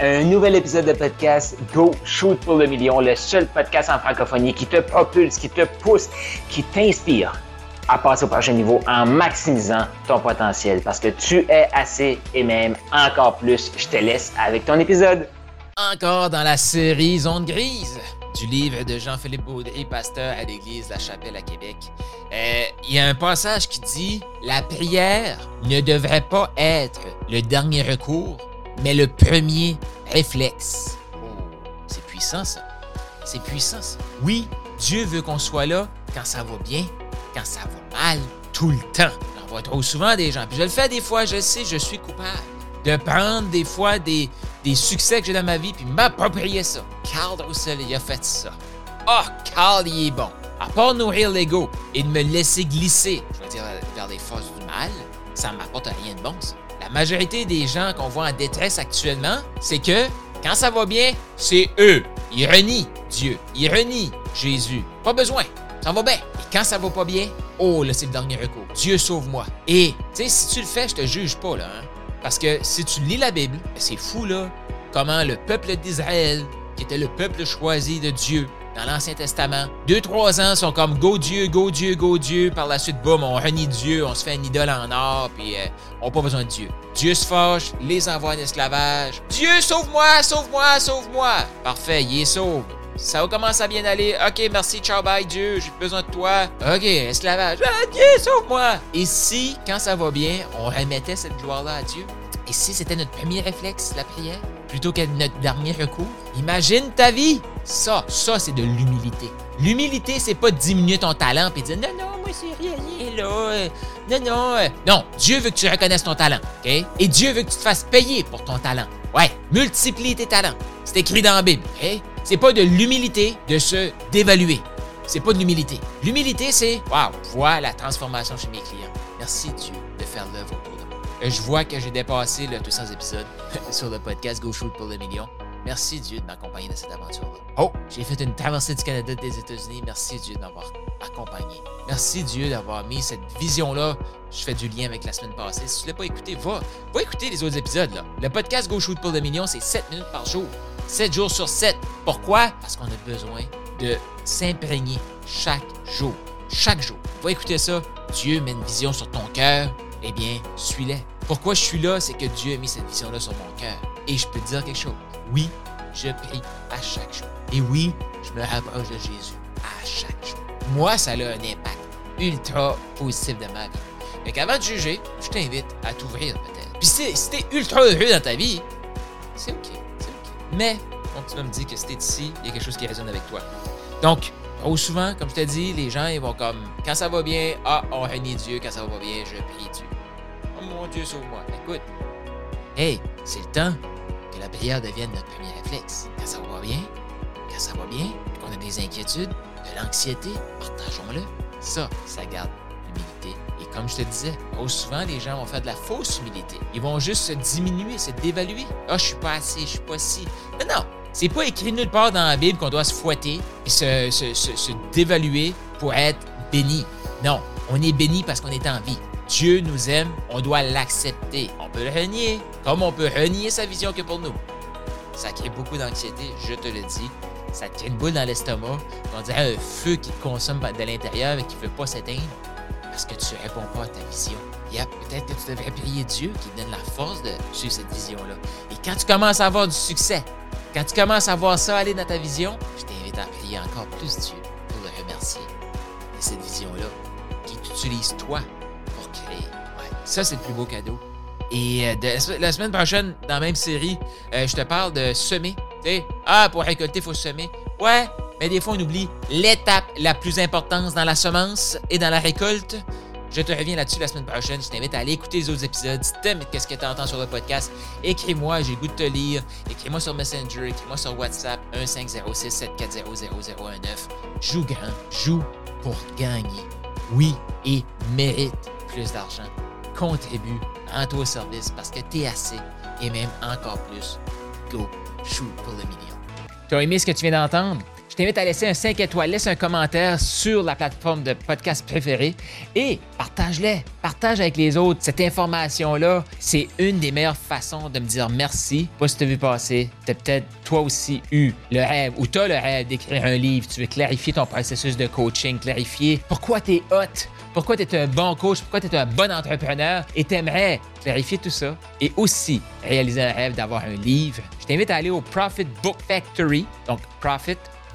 Un nouvel épisode de podcast Go Shoot pour le million, le seul podcast en francophonie qui te propulse, qui te pousse, qui t'inspire à passer au prochain niveau en maximisant ton potentiel parce que tu es assez et même encore plus. Je te laisse avec ton épisode. Encore dans la série Zone grise du livre de Jean-Philippe Baudry, pasteur à l'église La Chapelle à Québec. Euh, il y a un passage qui dit La prière ne devrait pas être le dernier recours, mais le premier réflexe. Oh, c'est puissant ça. C'est puissant ça. Oui, Dieu veut qu'on soit là quand ça va bien, quand ça va mal, tout le temps. On voit trop souvent des gens. Puis je le fais des fois, je sais, je suis coupable de prendre des fois des, succès que j'ai dans ma vie puis m'approprier ça. Carl Roussel, il a fait ça. Oh, Carl, il est bon. À part nourrir l'ego et de me laisser glisser, je veux dire, vers les forces du mal, ça m'apporte rien de bon, ça. La majorité des gens qu'on voit en détresse actuellement, c'est que quand ça va bien, c'est eux. Ils renient Dieu. Ils renient Jésus. Pas besoin. Ça va bien. Et quand ça va pas bien, oh là, c'est le dernier recours. Dieu sauve-moi. Et, tu sais, si tu le fais, je te juge pas, là. Hein? Parce que si tu lis la Bible, c'est fou, là, comment le peuple d'Israël, qui était le peuple choisi de Dieu dans l'Ancien Testament, deux, trois ans sont comme go Dieu, go Dieu, go Dieu. Par la suite, boum, on renie Dieu, on se fait une idole en or, puis euh, on n'a pas besoin de Dieu. Dieu se fâche, les envoie en esclavage. Dieu, sauve-moi, sauve-moi, sauve-moi. Parfait, il est sauve. Ça commence à bien aller. OK, merci, ciao, bye, Dieu, j'ai besoin de toi. OK, esclavage. Ah, Dieu, sauve-moi. Et si, quand ça va bien, on remettait cette gloire-là à Dieu? Et si c'était notre premier réflexe, la prière, plutôt que notre dernier recours? Imagine ta vie. Ça, ça, c'est de l'humilité. L'humilité, c'est pas diminuer ton talent et dire non, non, moi, c'est rien, là. euh, non, non. euh. Non, Dieu veut que tu reconnaisses ton talent, OK? Et Dieu veut que tu te fasses payer pour ton talent. Ouais, multiplie tes talents. C'est écrit dans la Bible, OK? C'est pas de l'humilité de se dévaluer. C'est pas de l'humilité. L'humilité, c'est Waouh, vois la transformation chez mes clients. Merci Dieu de faire l'œuvre autour de. Euh, Je vois que j'ai dépassé le 200 épisodes sur le podcast Go Shoot pour le million. Merci Dieu de m'accompagner dans cette aventure-là. Oh, j'ai fait une traversée du Canada et des États-Unis. Merci Dieu de m'avoir accompagné. Merci Dieu d'avoir mis cette vision-là. Je fais du lien avec la semaine passée. Si tu ne l'as pas écouté, va, va écouter les autres épisodes. Là. Le podcast Go Shoot pour le million, c'est 7 minutes par jour. 7 jours sur 7. Pourquoi? Parce qu'on a besoin de s'imprégner chaque jour. Chaque jour. Va écouter ça. Dieu met une vision sur ton cœur. Eh bien, suis-la. Pourquoi je suis là, c'est que Dieu a mis cette vision-là sur mon cœur. Et je peux te dire quelque chose. Oui, je prie à chaque jour. Et oui, je me rapproche de Jésus à chaque jour. Moi, ça a un impact ultra positif de ma vie. Fait qu'avant de juger, je t'invite à t'ouvrir peut-être. Puis si, t'es ultra heureux dans ta vie, c'est OK, c'est OK. Mais, donc tu vas me dire que si ici, il y a quelque chose qui résonne avec toi. Donc, trop souvent, comme je te dis, les gens, ils vont comme, quand ça va bien, ah, on renie Dieu, quand ça va bien, je prie Dieu. Oh mon Dieu, sauve-moi. Écoute, hey, c'est le temps que la prière devienne notre premier réflexe. Quand ça va bien, quand ça va bien, qu'on a des inquiétudes, de l'anxiété, partageons-le. Ça, ça garde l'humilité. Et comme je te disais, trop souvent, les gens vont faire de la fausse humilité. Ils vont juste se diminuer, se dévaluer. Ah, je suis pas assez, je suis pas si. Non, non. C'est pas écrit nulle part dans la Bible qu'on doit se fouetter et se dévaluer pour être béni. Non, on est béni parce qu'on est en vie. Dieu nous aime, on doit l'accepter. On peut le renier, comme on peut renier sa vision que pour nous. Ça crée beaucoup d'anxiété, je te le dis. Ça te crée une boule dans l'estomac. On dirait un feu qui te consomme de l'intérieur et qui ne veut pas s'éteindre parce que tu réponds pas à ta vision. Yep, peut-être que tu devrais prier Dieu qui te donne la force de suivre cette vision-là. Et quand tu commences à avoir du succès, quand tu commences à voir ça aller dans ta vision, je t'invite à prier encore plus Dieu pour le remercier de cette vision-là qui t'utilise toi pour créer. Ouais, ça, c'est le plus beau cadeau. Et euh, la semaine prochaine, dans la même série, euh, je te parle de semer. Tu sais, ah, pour récolter, il faut semer. Ouais, mais des fois, on oublie l'étape la plus importante dans la semence et dans la récolte. Je te reviens là-dessus la semaine prochaine. Je t'invite à aller écouter les autres épisodes. Si t'aimes qu'est-ce que tu entends sur le podcast, écris-moi, j'ai le goût de te lire. Écris-moi sur Messenger, écris-moi sur WhatsApp 1506 740 0019. Joue grand, joue pour gagner. Oui, et mérite plus d'argent. Contribue en toi au service parce que t'es assez et même encore plus. Go, shoot pour le million. Tu as aimé ce que tu viens d'entendre? T'invite à laisser un 5 étoiles, laisse un commentaire sur la plateforme de podcast préférée et partage-les. Partage avec les autres. Cette information-là, c'est une des meilleures façons de me dire merci. Pas si tu as vu passer, tu as peut-être toi aussi eu le rêve ou tu as le rêve d'écrire un livre. Tu veux clarifier ton processus de coaching, clarifier pourquoi tu es hot, pourquoi tu es un bon coach, pourquoi tu es un bon entrepreneur et tu aimerais clarifier tout ça et aussi réaliser un rêve d'avoir un livre. Je t'invite à aller au Profit Book Factory, donc